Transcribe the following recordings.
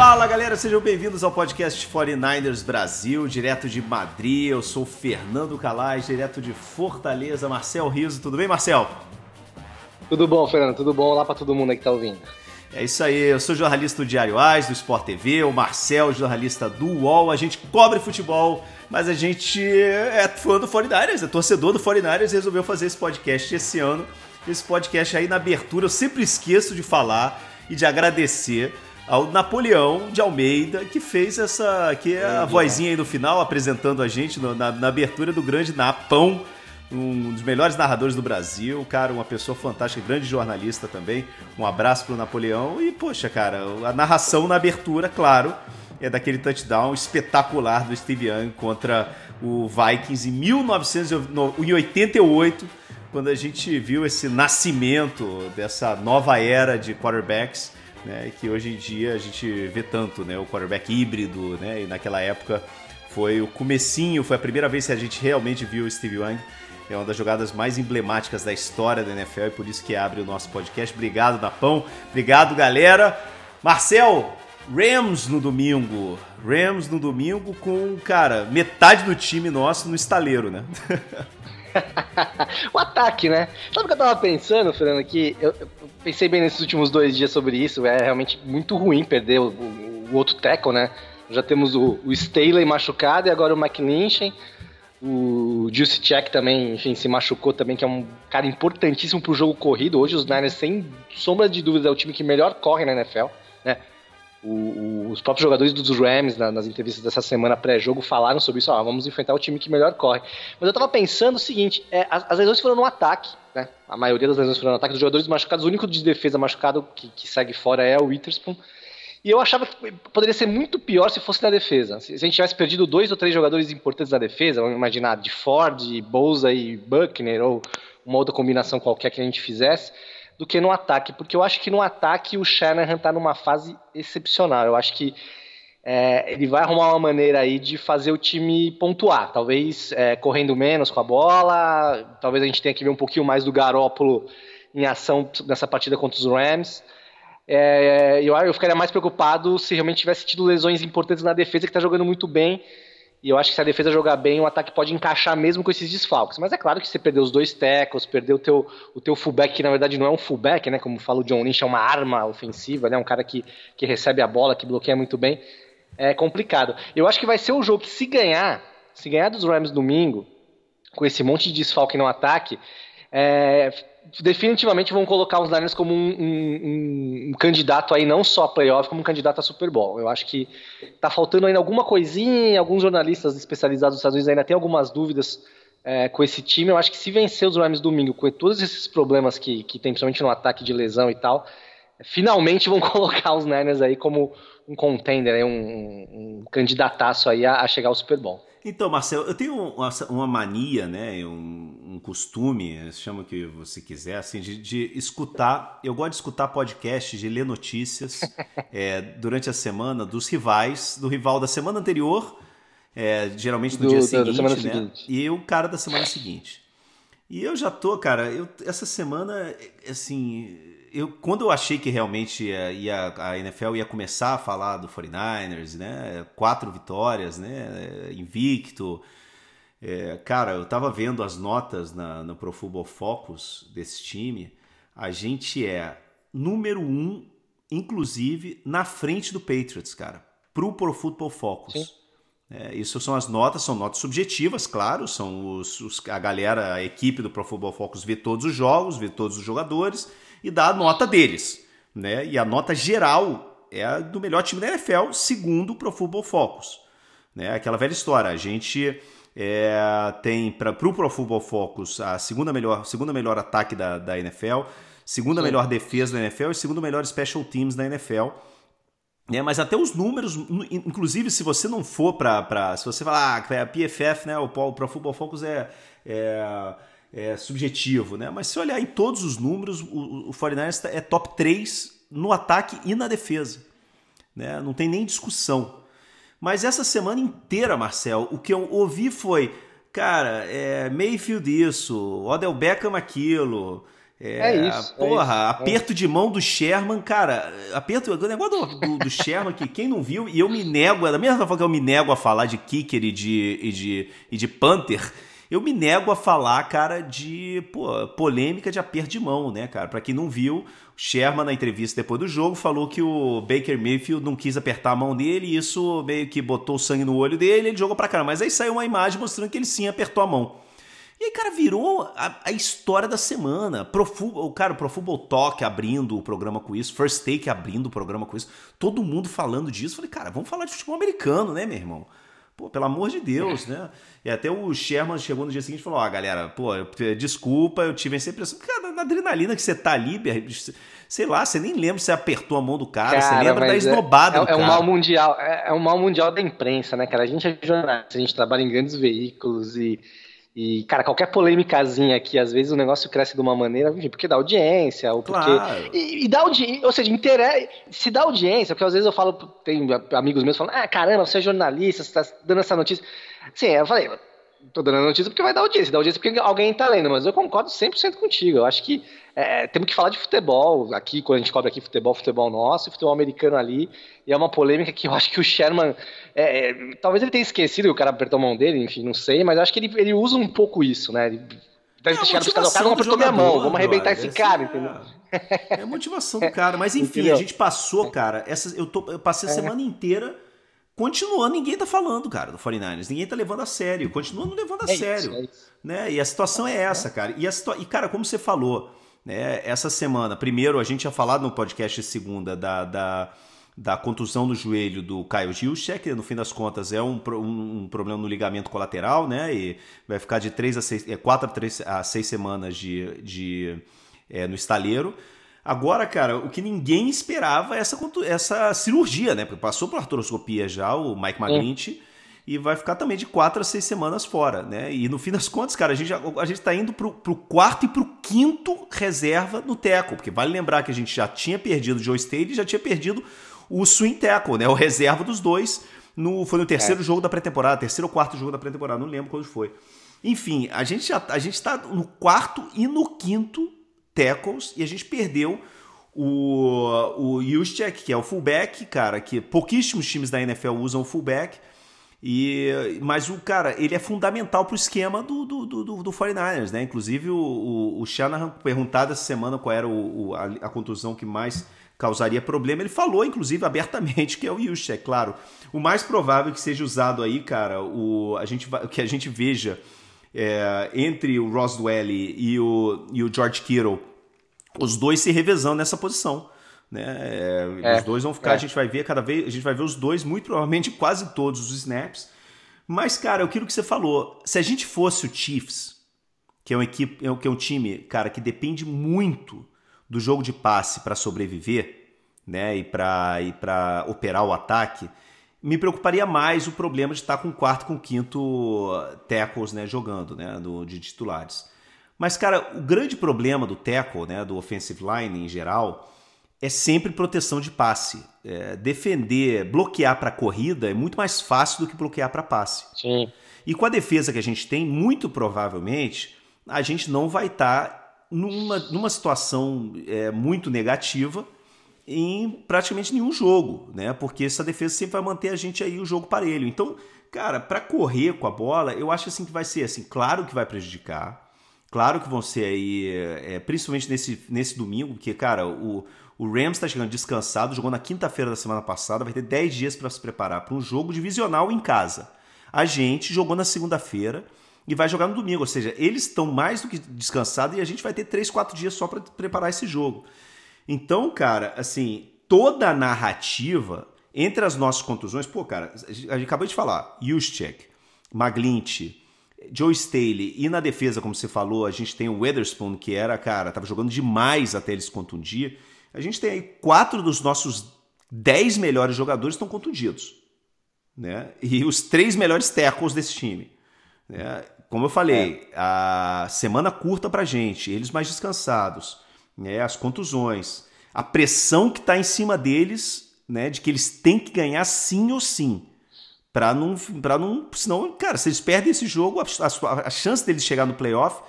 Fala galera, sejam bem-vindos ao podcast 49ers Brasil, direto de Madrid. Eu sou Fernando Calais, direto de Fortaleza. Marcel Riso, tudo bem, Marcel? Tudo bom, Fernando, tudo bom? Olá para todo mundo aí que tá ouvindo. É isso aí, eu sou jornalista do Diário Ais, do Sport TV, o Marcel, jornalista do UOL. A gente cobre futebol, mas a gente é fã do 49ers, é torcedor do 49ers e resolveu fazer esse podcast esse ano. Esse podcast aí na abertura, eu sempre esqueço de falar e de agradecer ao Napoleão de Almeida, que fez essa. que é a vozinha aí no final, apresentando a gente no, na, na, abertura do grande Napão, um dos melhores narradores do Brasil, cara, uma pessoa fantástica, grande jornalista também. Um abraço pro Napoleão e, poxa, cara, a narração na abertura, claro, é daquele touchdown espetacular do Steve Young contra o Vikings em 1988, quando a gente viu esse nascimento dessa nova era de quarterbacks né? Que hoje em dia a gente vê tanto, né? O quarterback híbrido, né? E naquela época foi o comecinho, foi a primeira vez que a gente realmente viu o Steve Young. É uma das jogadas mais emblemáticas da história da NFL e por isso que abre o nosso podcast. Obrigado, Napão. Obrigado, galera. Marcel, Rams no domingo. Rams no domingo com, cara, metade do time nosso no estaleiro, né? o ataque, né? Sabe o que eu tava pensando, Fernando? Que eu, eu, pensei bem nesses últimos dois dias sobre isso. É realmente muito ruim perder o, o, o outro tackle, né? Já temos o, o Staley machucado e agora o McLinchen. O Juice Check também, enfim, se machucou também, que é um cara importantíssimo pro jogo corrido. Hoje os Niners, sem sombra de dúvida, é o time que melhor corre na NFL, né? O, o, os próprios jogadores dos Rams, na, nas entrevistas dessa semana pré-jogo, falaram sobre isso. Ó, vamos enfrentar o time que melhor corre. Mas eu tava pensando o seguinte: é, as, as, lesões foram no ataque, né? A maioria das lesões foram no ataque. Dos jogadores machucados, o único de defesa machucado que, que segue fora é o Witherspoon. E eu achava que poderia ser muito pior se fosse na defesa. Se, se a gente tivesse perdido dois ou três jogadores importantes na defesa, vamos imaginar de Ford, Bouza e Buckner, ou uma outra combinação qualquer que a gente fizesse do que no ataque, porque eu acho que no ataque o Shanahan está numa fase excepcional. Eu acho que é, ele vai arrumar uma maneira aí de fazer o time pontuar, talvez é, correndo menos com a bola, talvez a gente tenha que ver um pouquinho mais do Garópolo em ação nessa partida contra os Rams. É, eu, eu ficaria mais preocupado se realmente tivesse tido lesões importantes na defesa, que está jogando muito bem, e eu acho que se a defesa jogar bem, o ataque pode encaixar mesmo com esses desfalques. Mas é claro que você perdeu os dois tackles, perdeu o teu, o teu fullback, que na verdade não é um fullback, né? Como fala o John Lynch, é uma arma ofensiva, né? Um cara que, que recebe a bola, que bloqueia muito bem. É complicado. Eu acho que vai ser um jogo que se ganhar, se ganhar dos Rams domingo, com esse monte de desfalque no ataque, é, definitivamente vão colocar os Niners como um, um, um, candidato aí não só a playoff, como um candidato a Super Bowl. Eu acho que tá faltando ainda alguma coisinha, alguns jornalistas especializados dos Estados Unidos ainda têm algumas dúvidas é, com esse time. Eu acho que se vencer os Rams domingo, com todos esses problemas que, que tem, principalmente no ataque de lesão e tal, finalmente vão colocar os Niners aí como um contender, um, um candidataço aí a, a chegar ao Super Bowl. Então, Marcelo, eu tenho uma, uma mania, né, um, um, costume, chama o que você quiser, assim, de, de, escutar. Eu gosto de escutar podcasts, de ler notícias é, durante a semana dos rivais, do rival da semana anterior, é, geralmente no do, dia seguinte, né? Seguinte. E o cara da semana seguinte. E eu já tô, cara, eu, essa semana, assim, eu, quando eu achei que realmente ia, ia, a NFL ia começar a falar do 49ers, né? Quatro vitórias, né? Invicto. É, cara, eu tava vendo as notas na, no Pro Football Focus desse time. A gente é número um, inclusive, na frente do Patriots, cara. Pro Pro Football Focus. É, isso são as notas, são notas subjetivas, claro, são os, os, a galera, a equipe do Pro Football Focus vê todos os jogos, vê todos os jogadores e dá a nota deles. Né? E a nota geral é a do melhor time da NFL, segundo o Pro Football Focus. Né? Aquela velha história, a gente é, tem para o Pro, Pro Football Focus a segunda melhor, segunda melhor ataque da, da NFL, segunda Sim. melhor defesa da NFL e segunda melhor special teams da NFL. né? Mas até os números, inclusive se você não for para. Se você falar, ah, a PFF, né? O Pro Football Focus é, é, é, subjetivo, né? Mas se olhar em todos os números, o, o 49ers é top 3 no ataque e na defesa. Né? Não tem nem discussão. Mas essa semana inteira, Marcel, o que eu ouvi foi, cara, é Mayfield isso, Odell Beckham aquilo. É, é isso. Porra, é isso, aperto é. de mão do Sherman, cara. Aperto. O negócio do, do, do Sherman, que quem não viu, e eu me nego, da mesma forma que eu me nego a falar de kicker e de, e de, e de Panther, eu me nego a falar, cara, de pô, polêmica de aperto de mão, né, cara? Pra quem não viu, Sherman, na entrevista depois do jogo, falou que o Baker Mayfield não quis apertar a mão dele e isso meio que botou sangue no olho dele ele jogou pra caramba. Mas aí saiu uma imagem mostrando que ele sim apertou a mão. E aí, cara, virou a, a história da semana. Pro, o cara, Pro Football Talk abrindo o programa com isso, First Take abrindo o programa com isso, todo mundo falando disso. Falei, cara, vamos falar de futebol americano, né, meu irmão? Pô, pelo amor de Deus, né? E até o Sherman chegou no dia seguinte e falou: Ó, oh, galera, pô, desculpa, eu tive essa impressão. Cara, na adrenalina que você tá ali, sei lá, você nem lembra se você apertou a mão do cara, cara você lembra da é, esnobada é, do é, cara. É um mal mundial, é, é um mal mundial da imprensa, né, cara? A gente é jornalista, a gente trabalha em grandes veículos e e, cara, qualquer polêmicazinha aqui, às vezes o negócio cresce de uma maneira, porque dá audiência, ou porque. Claro. E, e dá audiência, ou seja, interessa, se dá audiência, porque às vezes eu falo, tem amigos meus falando, ah, caramba, você é jornalista, você tá dando essa notícia. Sim, eu falei, tô dando a notícia porque vai dar audiência, dá audiência porque alguém tá lendo, mas eu concordo 100% contigo. Eu acho que é, temos que falar de futebol aqui, quando a gente cobre aqui futebol, futebol nosso futebol americano ali. E é uma polêmica que eu acho que o Sherman. É, é, talvez ele tenha esquecido que o cara apertou a mão dele, enfim, não sei, mas eu acho que ele, ele usa um pouco isso, né? Ele, Deve ter chegado cara, o cara não apertou minha mão, vamos arrebentar esse cara, entendeu? É a motivação do cara. Mas enfim, a gente passou, cara. Essa, eu, tô, eu passei a é. semana inteira continuando, ninguém tá falando, cara, do 49ers. Ninguém tá levando a sério. Continua não levando a é sério. Isso, é isso. Né? E a situação é essa, cara. E, a situa... e, cara, como você falou, né? essa semana, primeiro, a gente tinha falado no podcast segunda da, da, da contusão no joelho do Kyle Gilchek, que no fim das contas é um, um, um, problema no ligamento colateral, né? E vai ficar de 3 a 6, é, 4 a 3 a 6 semanas de, de, é, no estaleiro. Agora, cara, o que ninguém esperava é essa, essa cirurgia, né? Porque passou por artroscopia já o Mike. É. E vai ficar também de quatro a seis semanas fora, né? E no fim das contas, cara, a gente, já, a gente tá indo pro, pro quarto e pro quinto reserva no teco. Porque vale lembrar que a gente já tinha perdido o Joe Staley e já tinha perdido o swing tackle, né? O reserva dos dois. No, foi no terceiro é. jogo da pré-temporada, terceiro ou quarto jogo da pré-temporada, não lembro quando foi. Enfim, a gente já a gente tá no quarto e no quinto tackles e a gente perdeu o, o Juszczyk, que é o fullback, cara, que pouquíssimos times da NFL usam o fullback. E, mas o cara, ele é fundamental para o esquema do, do, do, do 49ers, né? Inclusive o, o, o Shanahan perguntado essa semana qual era o, a, a, contusão que mais causaria problema. Ele falou, inclusive, abertamente que é o Juszczyk, claro. O mais provável que seja usado aí, cara, o, a gente, que a gente veja é, entre o Ross Dwelly e o, e o George Kittle os dois se revezando nessa posição. Né? É, é, os dois vão ficar, é. a gente vai ver cada vez, a gente vai ver os dois, muito provavelmente quase todos os snaps. Mas, cara, aquilo que você falou, se a gente fosse o Chiefs, que é uma equipe, que é um time, cara, que depende muito do jogo de passe para sobreviver, né, e para e para operar o ataque, me preocuparia mais o problema de estar com quarto, com quinto tackles, né, jogando, né, do, de titulares. Mas, cara, o grande problema do tackle, né, do offensive line em geral, é sempre proteção de passe. É, defender, bloquear para corrida é muito mais fácil do que bloquear para passe. Sim. E com a defesa que a gente tem, muito provavelmente, a gente não vai estar tá numa, numa situação é, muito negativa em praticamente nenhum jogo, né? Porque essa defesa sempre vai manter a gente aí o jogo parelho. Então, cara, para correr com a bola, eu acho assim que vai ser assim, claro que vai prejudicar. Claro que vão ser aí, é, principalmente nesse, nesse domingo, porque, cara, o, o Rams está chegando descansado, jogou na quinta-feira da semana passada, vai ter 10 dias para se preparar para um jogo divisional em casa. A gente jogou na segunda-feira e vai jogar no domingo, ou seja, eles estão mais do que descansados e a gente vai ter 3, 4 dias só para preparar esse jogo. Então, cara, assim, toda a narrativa entre as nossas contusões, pô, cara, a gente acabou de falar, Juszczyk, Maglint, Joe Staley e na defesa, como você falou, a gente tem o Weatherspoon, que era, cara, tava jogando demais até ele se contundir. A gente tem aí quatro dos nossos dez melhores jogadores estão contundidos. Né? E os três melhores tackles desse time. Né? Como eu falei, é. a semana curta pra gente, eles mais descansados, né? as contusões, a pressão que está em cima deles, né? de que eles têm que ganhar sim ou sim. Pra não, pra não. Senão, cara, se eles perdem esse jogo, a, a, a chance deles chegar no playoff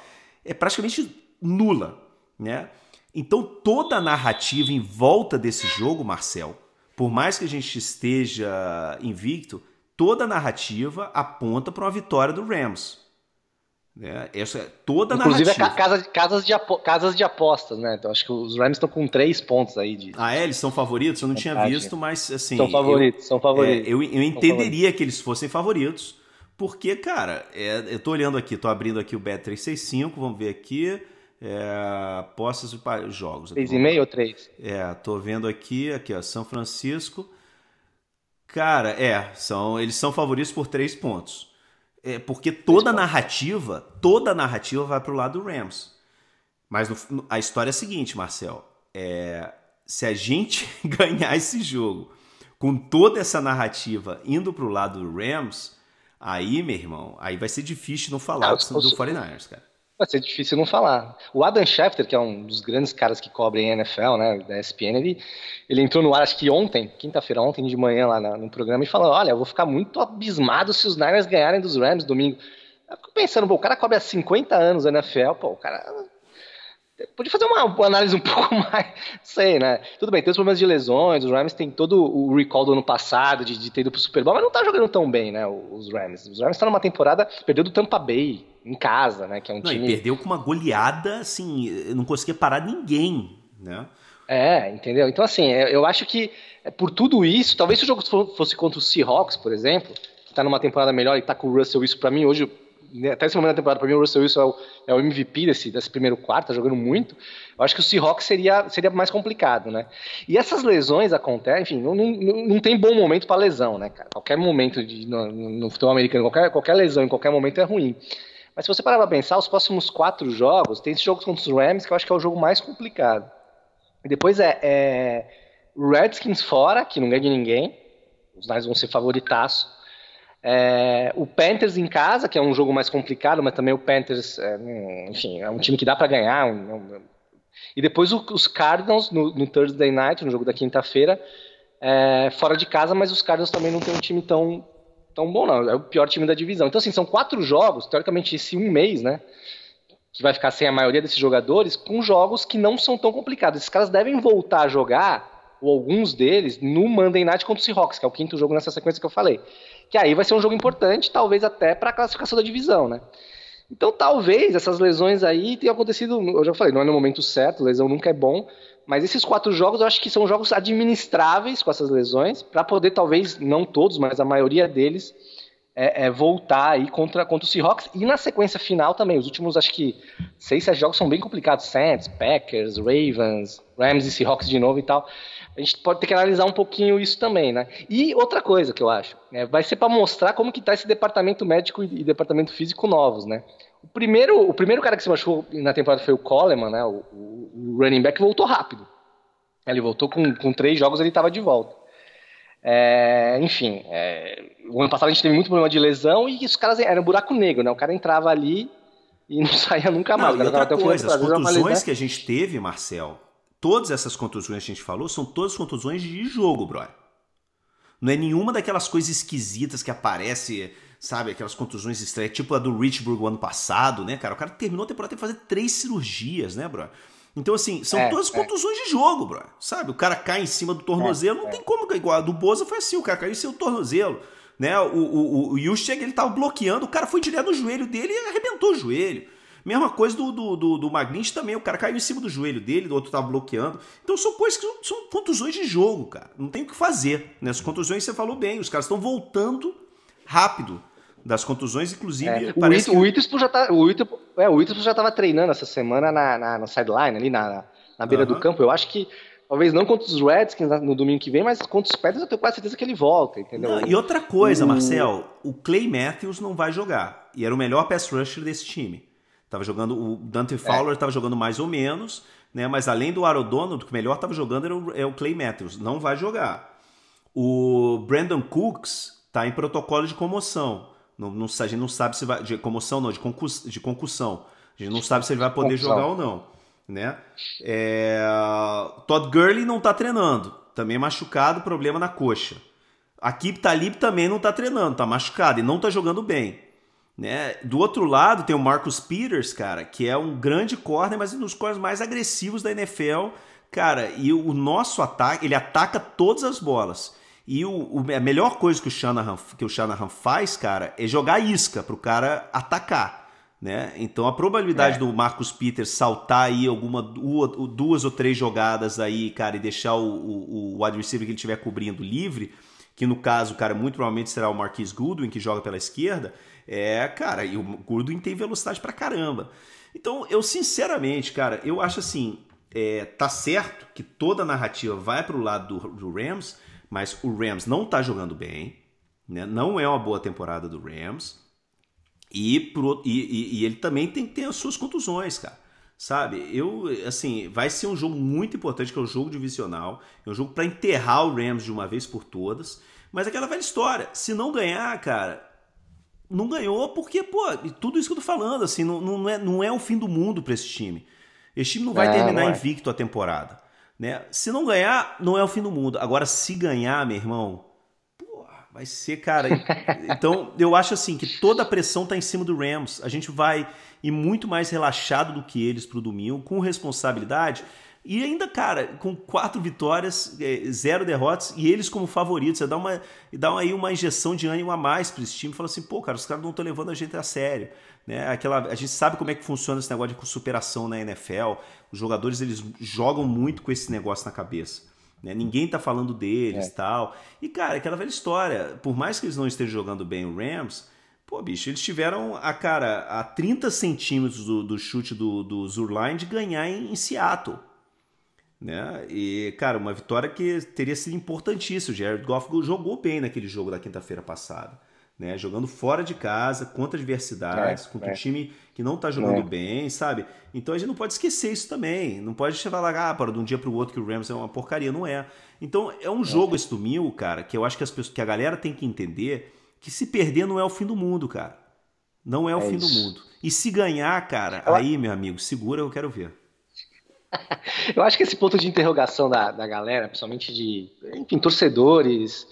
é praticamente nula. Né? Então toda a narrativa em volta desse jogo, Marcel, por mais que a gente esteja invicto, toda a narrativa aponta para uma vitória do Rams. Né? Essa é toda a Inclusive narrativa. Inclusive casa, casas, de casas de apostas, né? Então acho que os Rams estão com três pontos aí. De... Ah, é? Eles são favoritos? Eu não tinha visto, mas assim. São favoritos, eu, são favoritos. É, eu, eu entenderia que eles fossem favoritos, porque, cara, é, eu tô olhando aqui, tô abrindo aqui o Bet365, vamos ver aqui. É, apostas de jogos. 3,5 ou 3? É, tô vendo aqui, aqui, ó, São Francisco. Cara, é, são, eles são favoritos por três pontos. É, porque toda a narrativa, toda a narrativa vai pro lado do Rams. Mas no, a história é a seguinte, Marcel. É, se a gente ganhar esse jogo com toda essa narrativa indo pro lado do Rams, aí, meu irmão, aí vai ser difícil não falar ah, do, do 49ers, cara vai ser difícil não falar. O Adam Schefter, que é um dos grandes caras que cobrem NFL, né, da ESPN, ele, ele entrou no ar, acho que ontem, quinta-feira, ontem de manhã lá no programa, e falou: Olha, eu vou ficar muito abismado se os Niners ganharem dos Rams domingo. Eu fico pensando, pô, o cara cobre há 50 anos a NFL, pô, o cara Podia fazer uma, uma, análise um pouco mais, sei, né? Tudo bem, tem os problemas de lesões, os Rams têm todo o recall do ano passado de, de ter ido pro Super Bowl, mas não tá jogando tão bem, né, os Rams. Os Rams estão numa temporada, perdeu do Tampa Bay, em casa, né, que é um não, time... E perdeu com uma goleada, assim, não conseguia parar ninguém, né? É, entendeu? Então, assim, eu acho que é, por tudo isso, talvez se o jogo fosse contra o Seahawks, por exemplo, que tá numa temporada melhor e tá com o Russell, isso para mim hoje né, até esse momento da temporada, para mim, o Russell Wilson é o, é o MVP desse, desse primeiro quarto, tá jogando muito. Eu acho que o Seahawks seria, seria mais complicado, né? E essas lesões acontecem, enfim, não, não, não tem bom momento para lesão, né, cara? Qualquer momento de, no, no futebol americano, qualquer, qualquer lesão em qualquer momento é ruim. Mas se você parar pra pensar, os próximos quatro jogos, tem esses jogos contra os Rams, que eu acho que é o jogo mais complicado. E depois é, é Redskins fora, que não ganha de ninguém. Os Niners vão ser favoritaço. É, o Panthers em casa, que é um jogo mais complicado, mas também o Panthers, é, enfim, é um time que dá para ganhar. Um, um, e depois o, os Cardinals no, no, Thursday Night, no jogo da quinta-feira, é, fora de casa, mas os Cardinals também não tem um time tão, tão bom, não. É o pior time da divisão. Então, assim, são quatro jogos, teoricamente, esse um mês, né? Que vai ficar sem a maioria desses jogadores, com jogos que não são tão complicados. Esses caras devem voltar a jogar, ou alguns deles, no Monday Night contra o Seahawks, que é o quinto jogo nessa sequência que eu falei que aí vai ser um jogo importante, talvez até para a classificação da divisão, né? Então talvez essas lesões aí tenham acontecido, eu já falei, não é no momento certo, lesão nunca é bom, mas esses quatro jogos eu acho que são jogos administráveis com essas lesões, para poder talvez, não todos, mas a maioria deles, é, é, voltar aí contra, contra o Seahawks. E na sequência final também, os últimos acho que seis, sete jogos são bem complicados, Saints, Packers, Ravens, Rams e Seahawks de novo e tal a gente pode ter que analisar um pouquinho isso também, né? E outra coisa que eu acho, né, vai ser para mostrar como que tá esse departamento médico e departamento físico novos, né? O primeiro, o primeiro cara que se machucou na temporada foi o Coleman, né? O, o, running back voltou rápido. Ele voltou com, com três jogos, ele estava de volta. É, enfim, é, o ano passado a gente teve muito problema de lesão e os caras eram um buraco negro, né? O cara entrava ali e não saía nunca mais. Não, e outra coisa, as contusões que a gente teve, Marcel, Todas essas contusões que a gente falou são todas contusões de jogo, brother. Não é nenhuma daquelas coisas esquisitas que aparece, sabe? Aquelas contusões estranhas, tipo a do Richburg o ano passado, né, cara? O cara terminou a temporada tem que fazer três cirurgias, né, brother? Então, assim, são é, todas é. contusões de jogo, bro. Sabe? O cara cai em cima do tornozelo, é, não é. tem como. Igual a do Boza foi assim, o cara caiu em cima do tornozelo. Né? O, o, o, o ele tava bloqueando, o cara foi direto no joelho dele e arrebentou o joelho. Mesma coisa do, do, do, do também, o cara caiu em cima do joelho dele, o outro tava bloqueando. Então são coisas que são, são contusões de jogo, cara. Não tem o que fazer. Né? As contusões você falou bem, os caras estão voltando rápido das contusões, inclusive. É, o, It, que... já tá, o, It, é, o já estava treinando essa semana na, na, na sideline, ali na, na beira uhum. do campo. Eu acho que Talvez não contra os Redskins no domingo que vem, mas contra os Panthers eu tenho quase certeza que ele volta, entendeu? Não, e outra coisa, Marcel, o Clay Matthews não vai jogar. E era o melhor pass rusher desse time. Tava jogando o Dante Fowler estava é. jogando mais ou menos, né? Mas além do Arodonald, o que melhor estava jogando era o, é o Clay Matthews. Não vai jogar. O Brandon Cooks tá em protocolo de comoção. Não, não, a gente não sabe se vai. De comoção não, de, concus, de concussão. A gente não sabe se ele vai poder jogar ou não. Né? É, Todd Gurley não tá treinando. Também machucado, problema na coxa. A Kip Talib também não tá treinando, tá machucado e não tá jogando bem. Né? Do outro lado tem o Marcus Peters, cara, que é um grande corner, mas um dos corners mais agressivos da NFL. Cara, e o nosso ataque, ele ataca todas as bolas. E o, o, a melhor coisa que o, Shanahan, que o Shanahan faz, cara, é jogar isca para o cara atacar. Né? Então a probabilidade é. do Marcus Peters saltar aí alguma duas ou três jogadas aí, cara, e deixar o, o, o wide receiver que ele estiver cobrindo livre, que no caso, cara, muito provavelmente será o Marquis Goodwin que joga pela esquerda, é, cara, e o Goodwin tem velocidade pra caramba. Então, eu sinceramente, cara, eu acho assim, é, tá certo que toda a narrativa vai pro lado do, do Rams, mas o Rams não está jogando bem, né? não é uma boa temporada do Rams, e, pro, e, e, ele também tem que ter as suas contusões, cara. Sabe? Eu, assim, vai ser um jogo muito importante, que é o jogo divisional. É um jogo para enterrar o Rams de uma vez por todas. Mas aquela velha história, se não ganhar, cara, não ganhou porque, pô, tudo isso que eu tô falando, assim, não, não, é, não é o fim do mundo para esse time. Esse time não vai terminar não é. invicto a temporada. Né? Se não ganhar, não é o fim do mundo. Agora, se ganhar, meu irmão, vai ser, cara. então, eu acho assim que toda a pressão tá em cima do Rams. A gente vai ir muito mais relaxado do que eles pro domingo, com responsabilidade. E ainda, cara, com quatro vitórias, é, zero derrotas, e eles como favoritos, dá, uma, dá aí uma injeção de ânimo a mais para esse time, fala assim, pô, cara, os caras não estão levando a gente a sério. Né? Aquela, a gente sabe como é que funciona esse negócio de superação na NFL. Os jogadores eles jogam muito com esse negócio na cabeça. Né? Ninguém tá falando deles é. tal. E, cara, aquela velha história. Por mais que eles não estejam jogando bem o Rams, pô, bicho, eles tiveram a cara a 30 centímetros do, do chute do, do Zurline de ganhar em, em Seattle. Né? E, cara, uma vitória que teria sido importantíssima. O Jared Goff jogou bem naquele jogo da quinta-feira passada né? Jogando fora de casa, contra adversidades, é, contra é. um time que não está jogando é. bem, sabe? Então a gente não pode esquecer isso também. Não pode falar, ah, para de um dia para o outro que o Rams é uma porcaria. Não é. Então é um jogo esse domingo, cara, que eu acho que, as pessoas, que a galera tem que entender que se perder não é o fim do mundo, cara. Não é o é fim isso. do mundo. E se ganhar, cara, aí, meu amigo, segura, eu quero ver. eu acho que esse ponto de interrogação da, da galera, principalmente de, enfim, torcedores,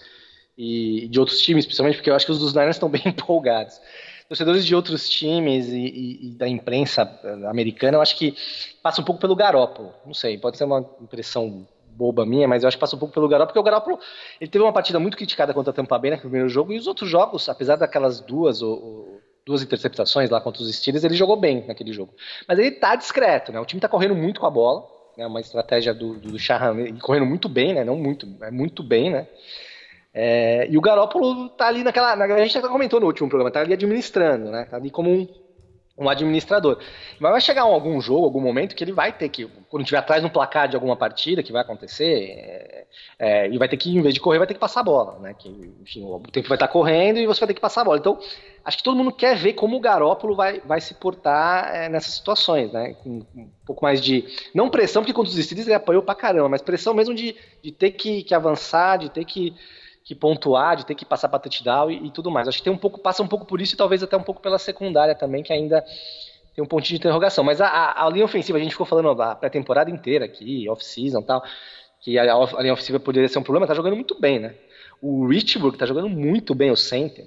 e de outros times, principalmente porque eu acho que os dos Niners estão bem empolgados. Torcedores de outros times e, e, e, da imprensa americana, eu acho que passa um pouco pelo Garópolo. Não sei, pode ser uma impressão boba minha, mas eu acho que passa um pouco pelo Garópolo, porque o Garópolo ele teve uma partida muito criticada contra a Tampa Bay no primeiro jogo, e os outros jogos, apesar daquelas duas ou, duas interceptações lá contra os Steelers, ele jogou bem naquele jogo. Mas ele tá discreto, né? O time tá correndo muito com a bola, né? Uma estratégia do, do, Shahan, correndo muito bem, né? Não muito, é muito bem, né? É, e o Garópolo tá ali naquela. Na, a gente já comentou no último programa, tá ali administrando, né? Tá ali como um, um administrador. Mas vai chegar algum jogo, algum momento que ele vai ter que, quando estiver atrás no placar de alguma partida, que vai acontecer, é, é, e vai ter que, em vez de correr, vai ter que passar a bola, né? Que, enfim, o tempo vai estar correndo e você vai ter que passar a bola. Então, acho que todo mundo quer ver como o Garópolo vai, vai se portar é, nessas situações, né? Com um pouco mais de. Não pressão, porque contra os Steelers ele apoiou pra caramba, mas pressão mesmo de, de ter que, que avançar, de ter que que pontuar, de ter que passar para touchdown e, e tudo mais. Acho que tem um pouco, passa um pouco por isso e talvez até um pouco pela secundária também, que ainda tem um pontinho de interrogação. Mas a, a, a linha ofensiva, a gente ficou falando a pré-temporada inteira aqui, off-season e tal, que a, a, linha ofensiva poderia ser um problema, tá jogando muito bem, né? O Richburg tá jogando muito bem, o center,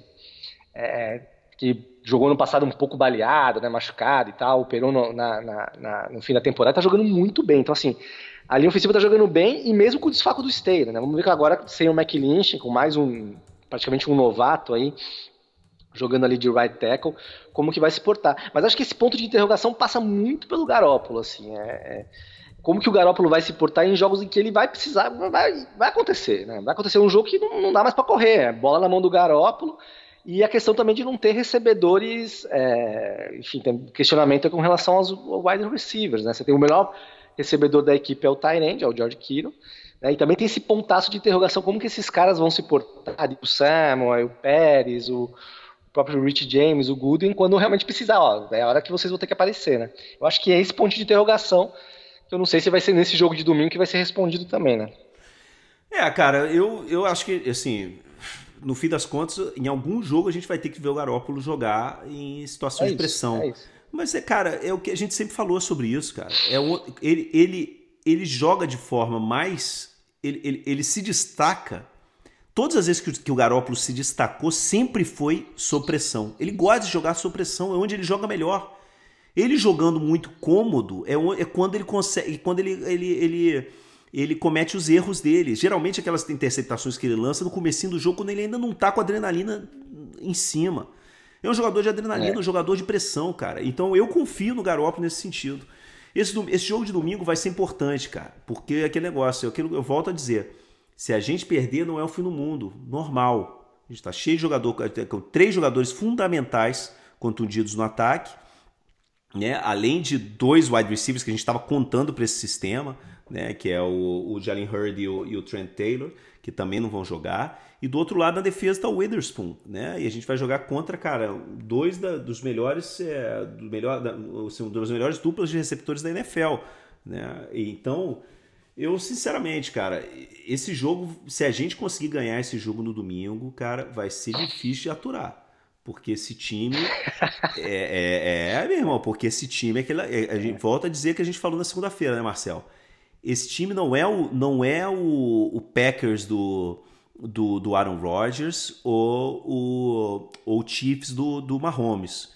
é, que jogou no passado um pouco baleado, né, machucado e tal, operou no, na, na, na, no fim da temporada, tá jogando muito bem. Então, assim, a linha ofensiva tá jogando bem e mesmo com o desfaco do Steyer, né? Vamos ver que agora sem o McLinch, com mais um praticamente um novato aí jogando ali de right tackle, como que vai se portar. Mas acho que esse ponto de interrogação passa muito pelo Garópolo, assim, é, é como que o Garópolo vai se portar em jogos em que ele vai precisar, vai, vai acontecer, né? Vai acontecer um jogo que não, não dá mais para correr, é bola na mão do Garópolo, e a questão também de não ter recebedores, é, enfim, tem questionamento com relação aos wide receivers, né? Você tem o melhor recebedor da equipe é o Tyrande, é o George Kittle. Né? E também tem esse pontaço de interrogação, como que esses caras vão se portar, o Samuel, o Pérez, o próprio Rich James, o Goodwin, quando realmente precisar, ó, é a hora que vocês vão ter que aparecer, né? Eu acho que é esse ponto de interrogação, eu não sei se vai ser nesse jogo de domingo que vai ser respondido também, né? É, cara, eu, eu acho que, assim, no fim das contas, em algum jogo a gente vai ter que ver o Garópolo jogar em situação É de pressão. é isso. Mas, é, cara, é o que a gente sempre falou sobre isso, cara. É o- ele, ele, ele joga de forma mais. Ele, ele, ele se destaca. Todas as vezes que, o- que o Garópolo se destacou, sempre foi sob pressão. Ele gosta de jogar sob pressão, é onde ele joga melhor. Ele jogando muito cômodo é, é quando ele consegue. Quando ele, ele, ele, ele comete os erros dele. Geralmente aquelas interceptações que ele lança no comecinho do jogo, quando ele ainda não tá com a adrenalina em cima. É um jogador de adrenalina, É. um jogador de pressão, cara. Então eu confio no Garoppolo nesse sentido. Esse, esse jogo de domingo vai ser importante, cara. Porque é aquele negócio, é aquilo, eu volto a dizer. Se a gente perder, não é o fim do mundo. Normal. A gente tá cheio de jogador, com três jogadores fundamentais contundidos no ataque né? Além de dois wide receivers que a gente estava contando para esse sistema, né? Que é o, o Jalen Hurd e o, e o Trent Taylor, que também não vão jogar. E do outro lado na defesa está o Witherspoon, né? E a gente vai jogar contra, cara, dois da- dos melhores, é, do melhor, da, assim, das melhores duplas de receptores da NFL, né? Então, eu sinceramente, cara, esse jogo, se a gente conseguir ganhar esse jogo no domingo, cara, vai ser difícil de aturar. Porque esse time é, é, é, meu irmão, porque esse time é aquele. é, a gente volta a dizer que a gente falou na segunda-feira, né, Marcel? Esse time não é o, não é o, o Packers do, do, do Aaron Rodgers ou o, ou o Chiefs do, do Mahomes,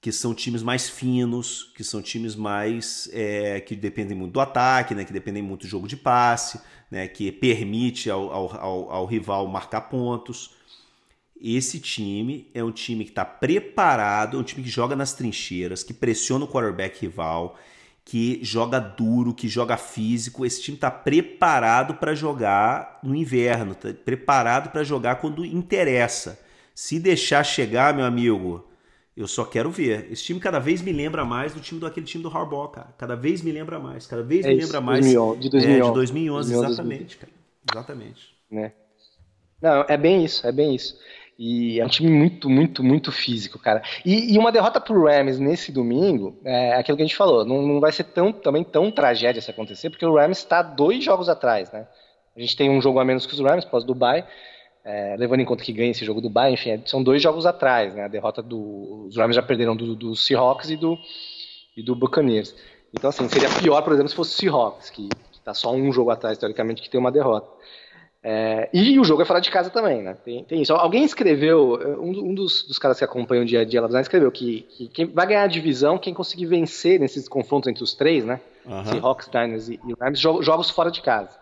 que são times mais finos, que são times mais é, que dependem muito do ataque, né, que dependem muito do jogo de passe, né, que permite ao, ao, ao, ao rival marcar pontos. Esse time é um time que está preparado, é um time que joga nas trincheiras, que pressiona o quarterback rival, que joga duro, que joga físico. Esse time está preparado para jogar no inverno, tá preparado para jogar quando interessa. Se deixar chegar, meu amigo, eu só quero ver. Esse time cada vez me lembra mais do time daquele time do Harbaugh, cara. Cada vez me lembra mais, cada vez É me isso, lembra mais 2011, de É, 2011, de 2011, 2011, exatamente, cara. Exatamente. né? Não, é bem isso, é bem isso. E é um time muito, muito, muito físico, cara. E, e uma derrota pro Rams nesse domingo, é aquilo que a gente falou, não, não vai ser tão, também tão tragédia se acontecer, porque o Rams está dois jogos atrás, né? A gente tem um jogo a menos que os Rams, pós Dubai, é, levando em conta que ganha esse jogo do Dubai, enfim, é- são dois jogos atrás, né? A derrota do. Os Rams já perderam do, do Seahawks e do, e do Buccaneers. Então, assim, seria pior, por exemplo, se fosse o Seahawks, que, que tá só um jogo atrás, teoricamente, que tem uma derrota. É, e o jogo é fora de casa também, né? Tem, tem isso. Alguém escreveu, um, um dos, dos, caras que acompanham o dia a dia lá escreveu que, que, quem vai ganhar a divisão, quem conseguir vencer nesses confrontos entre os três, né? Uhum. Seahawks, Diners e, e Rams, jogos fora de casa.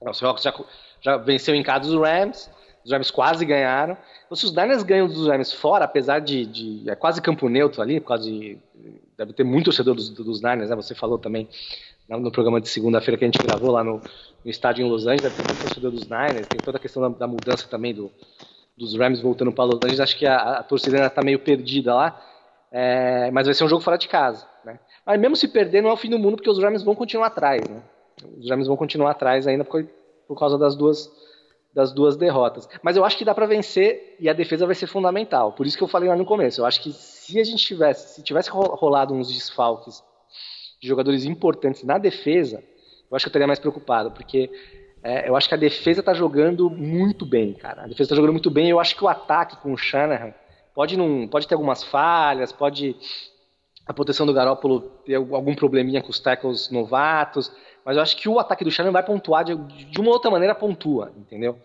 O Seahawks já, já venceu em casa os Rams, os Rams quase ganharam. Então, se os Niners ganham dos Rams fora, apesar de, de, É quase campo neutro ali, por causa de. Deve ter muito torcedor dos, dos Niners, né? Você falou também no programa de segunda-feira que a gente gravou lá no, no estádio em Los Angeles, ter muito torcedor dos Niners, tem toda a questão da, da mudança também do, dos Rams voltando para Los Angeles, acho que a, a torcida ainda está meio perdida lá, é, mas vai ser um jogo fora de casa, né? Mas mesmo se perder não é o fim do mundo, porque os Rams vão continuar atrás, né? Os Rams vão continuar atrás ainda por, por causa das duas, das duas derrotas. Mas eu acho que dá para vencer e a defesa vai ser fundamental. Por isso que eu falei lá no começo. Eu acho que se a gente tivesse, se tivesse rolado uns desfalques de jogadores importantes na defesa, eu acho que eu estaria mais preocupado, porque é, eu acho que a defesa está jogando muito bem, cara. A defesa está jogando muito bem. Eu acho que o ataque com o Shanahan pode não, pode ter algumas falhas, pode a proteção do Garópolo ter algum probleminha com os tackles novatos, mas eu acho que o ataque do Shanahan vai pontuar de, de uma outra maneira, pontua, entendeu?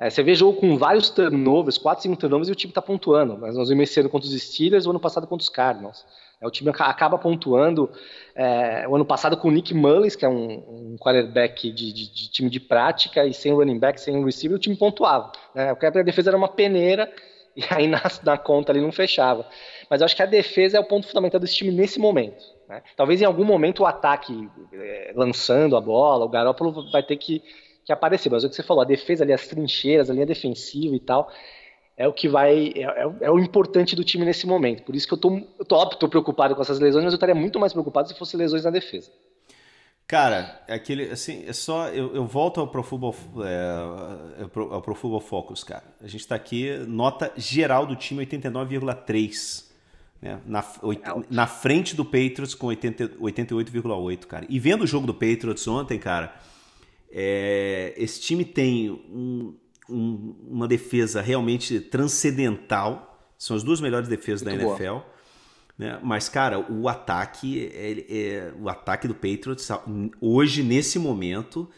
É, você vê jogo com vários turnovers, 4, 5 turnovers e o time está pontuando. Mas nós vimos esse ano contra os Steelers, o ano passado contra os Cardinals. É, o time acaba pontuando. É, o ano passado com o Nick Mullins, que é um, um quarterback de, de, de, time de prática, e sem running back, sem receiver, o time pontuava. Né? A defesa era uma peneira, e aí na, na, conta ali não fechava. Mas eu acho que a defesa é o ponto fundamental desse time nesse momento. Né? Talvez em algum momento o ataque, é, lançando a bola, o Garoppolo vai ter que, que aparecer. Mas é o que você falou, a defesa ali, as trincheiras, a linha defensiva e tal é o que vai. É, é, é, o importante do time nesse momento. Por isso que eu tô, eu tô, óbvio, tô preocupado com essas lesões, mas eu estaria muito mais preocupado se fosse lesões na defesa. Cara, é aquele, assim, é só. Eu, eu volto ao Pro, Football, é, ao Pro Football Focus, cara. A gente tá aqui, nota geral do time 89,3. Né? Na, na frente do Patriots com 88,8, cara. E vendo o jogo do Patriots ontem, cara, É, esse time tem um, um, uma defesa realmente transcendental. São as duas melhores defesas Muito da boa. NFL. Né? Mas, cara, o ataque, é, é, o ataque do Patriots hoje, nesse momento,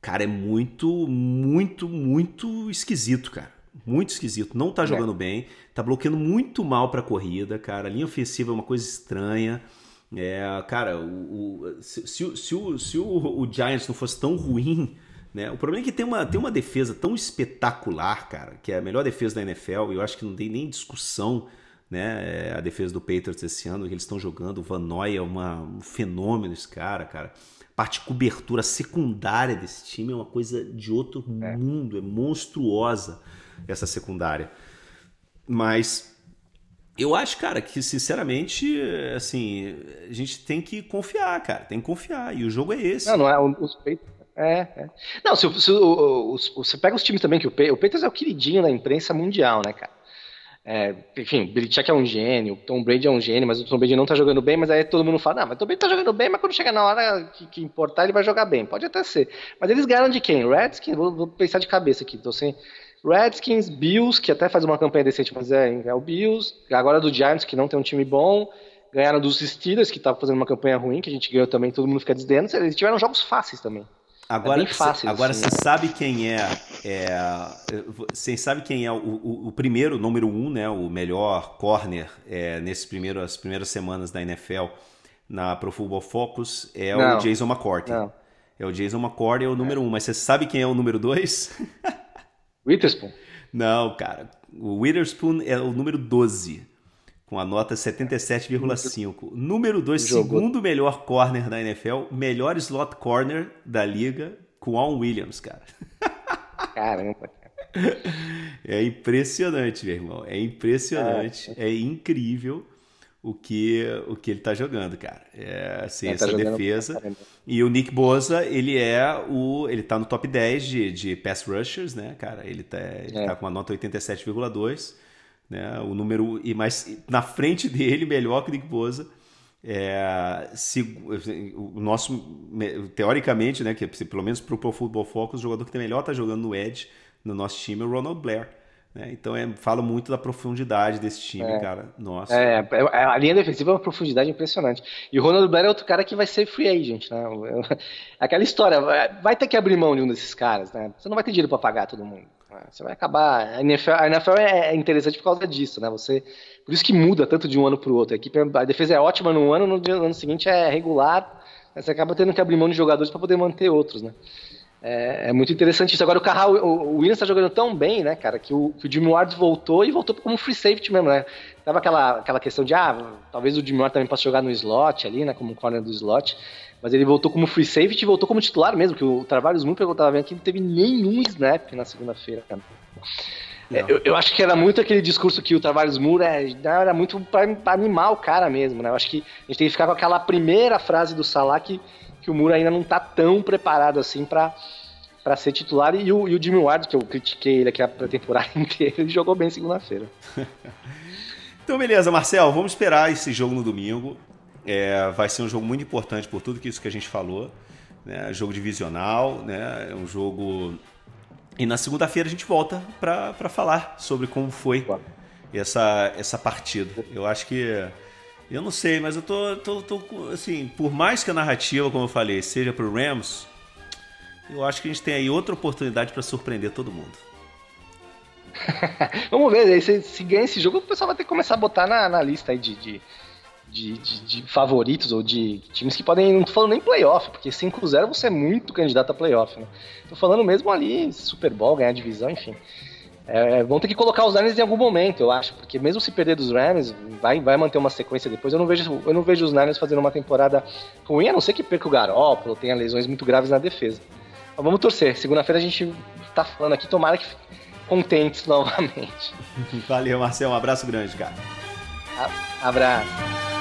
cara, é muito, muito, muito esquisito, cara. Muito esquisito. Não tá é. jogando é. bem, tá bloqueando muito mal pra corrida, cara. A linha ofensiva é uma coisa estranha. É, cara, o, o se, se, se, o, se o, o Giants não fosse tão ruim, né? O problema é que tem uma, tem uma defesa tão espetacular, cara, que é a melhor defesa da NFL, e eu acho que não tem nem discussão né? É, a defesa do Patriots esse ano, que eles estão jogando. O Van Noy é uma, um fenômeno, esse cara, cara. Parte de cobertura secundária desse time é uma coisa de outro é. mundo, é monstruosa essa secundária. Mas eu acho, cara, que sinceramente, assim, a gente tem que confiar, cara, tem que confiar. E o jogo é esse. Não, não é. Os é, é. Não, se, se, você pega os times também, que o, o Patriots é o queridinho da imprensa mundial, né, cara? É, enfim, Belichick é um gênio, Tom Brady é um gênio, mas o Tom Brady não tá jogando bem, mas aí todo mundo fala, não, mas o Tom Brady tá jogando bem, mas quando chega na hora que, que importar, ele vai jogar bem. Pode até ser. Mas eles ganharam de quem? Redskins? Vou, vou pensar de cabeça aqui. Então, assim, Redskins, Bills, que até faz uma campanha decente, mas é, é o Bills. Agora do Giants, que não tem um time bom. Ganharam dos Steelers, que tava fazendo uma campanha ruim, que a gente ganhou também, todo mundo fica desdendo. Eles tiveram jogos fáceis também. Agora, é fácil, agora você sabe quem é, é você sabe quem é o, o, o, primeiro, número um, né, o melhor corner é, nesses primeiros, as primeiras semanas da NFL na Pro Football Focus é não, o Jason McCourty. Não. É o Jason McCourty é o número é. um, mas você sabe quem é o número dois? Witherspoon. Não, cara. O Witherspoon é o número 12 com a nota 77,5. Número 2, segundo melhor corner da NFL, melhor slot corner da liga, com Al Williams, cara. Caramba. É impressionante, meu irmão. É impressionante. É, é incrível o que, o que ele tá jogando, cara. É, assim, é, essa tá defesa. E o Nick Boza, ele é o. Ele tá no top 10 de, de pass rushers, né, cara? Ele tá, ele é. tá com uma nota 87,2 né? O número e mais na frente dele melhor que o Nick Bosa. É, se, o nosso teoricamente, né, que pelo menos para o Pro Football Focus, o jogador que tem melhor tá jogando no edge no nosso time é o Ronald Blair. Né? Então é, fala muito da profundidade desse time, é. cara. Nossa. É, é, a linha defensiva é uma profundidade impressionante. E o Ronald Blair é outro cara que vai ser free agent, né? Aquela história, vai ter que abrir mão de um desses caras, né? Você não vai ter dinheiro para pagar todo mundo. Você vai acabar. A NFL, a NFL é interessante por causa disso, né? Você, por isso que muda tanto de um ano para o outro. A, equipe, a defesa é ótima no ano, no, no ano seguinte é regular. Você acaba tendo que abrir mão de jogadores para poder manter outros, né? É, é, muito interessante isso. Agora o Carral, o, o Williams está jogando tão bem, né, cara, que o, que o Jimmy Ward voltou e voltou como free safety mesmo, né? Tava aquela, aquela questão de, ah, talvez o Jimmy Ward também possa jogar no slot ali, né, como corner do slot. Mas ele voltou como free safety e voltou como titular mesmo, que o Trabalhos muito eu tava vendo que não teve nenhum snap na segunda-feira, cara. É, eu, eu, acho que era muito aquele discurso que o Tavares Moura é, era muito para animar o cara mesmo, né? Eu acho que a gente tem que ficar com aquela primeira frase do Salah que, que o Moura ainda não tá tão preparado assim para para ser titular e o, e o Jimmy Ward, que eu critiquei ele aqui a temporada inteira, ele jogou bem segunda-feira. então, beleza, Marcel, vamos esperar esse jogo no domingo. É, vai ser um jogo muito importante por tudo que isso que a gente falou. Né? Jogo divisional, né? É um jogo. E na segunda-feira a gente volta para falar sobre como foi essa, essa partida. Eu acho que. Eu não sei, mas eu tô, tô, tô assim, por mais que a narrativa, como eu falei, seja pro Rams, eu acho que a gente tem aí outra oportunidade para surpreender todo mundo. Vamos ver, se, se ganhar esse jogo, o pessoal vai ter que começar a botar na, na lista aí de, de de, de, favoritos ou de times que podem. Não tô falando nem playoff, porque 5-0 você é muito candidato a playoff, né? Tô falando mesmo ali, Super Bowl, ganhar divisão, enfim. É, vão ter que colocar os Niners em algum momento, eu acho, porque mesmo se perder dos Rams, vai, vai manter uma sequência depois. Eu não vejo, eu não vejo os Niners fazendo uma temporada ruim, a não ser que perca o Garoppolo, tenha lesões muito graves na defesa. Mas vamos torcer. Segunda-feira a gente tá falando aqui, tomara que contentes novamente. Valeu, Marcelo. Um abraço grande, cara. abraço.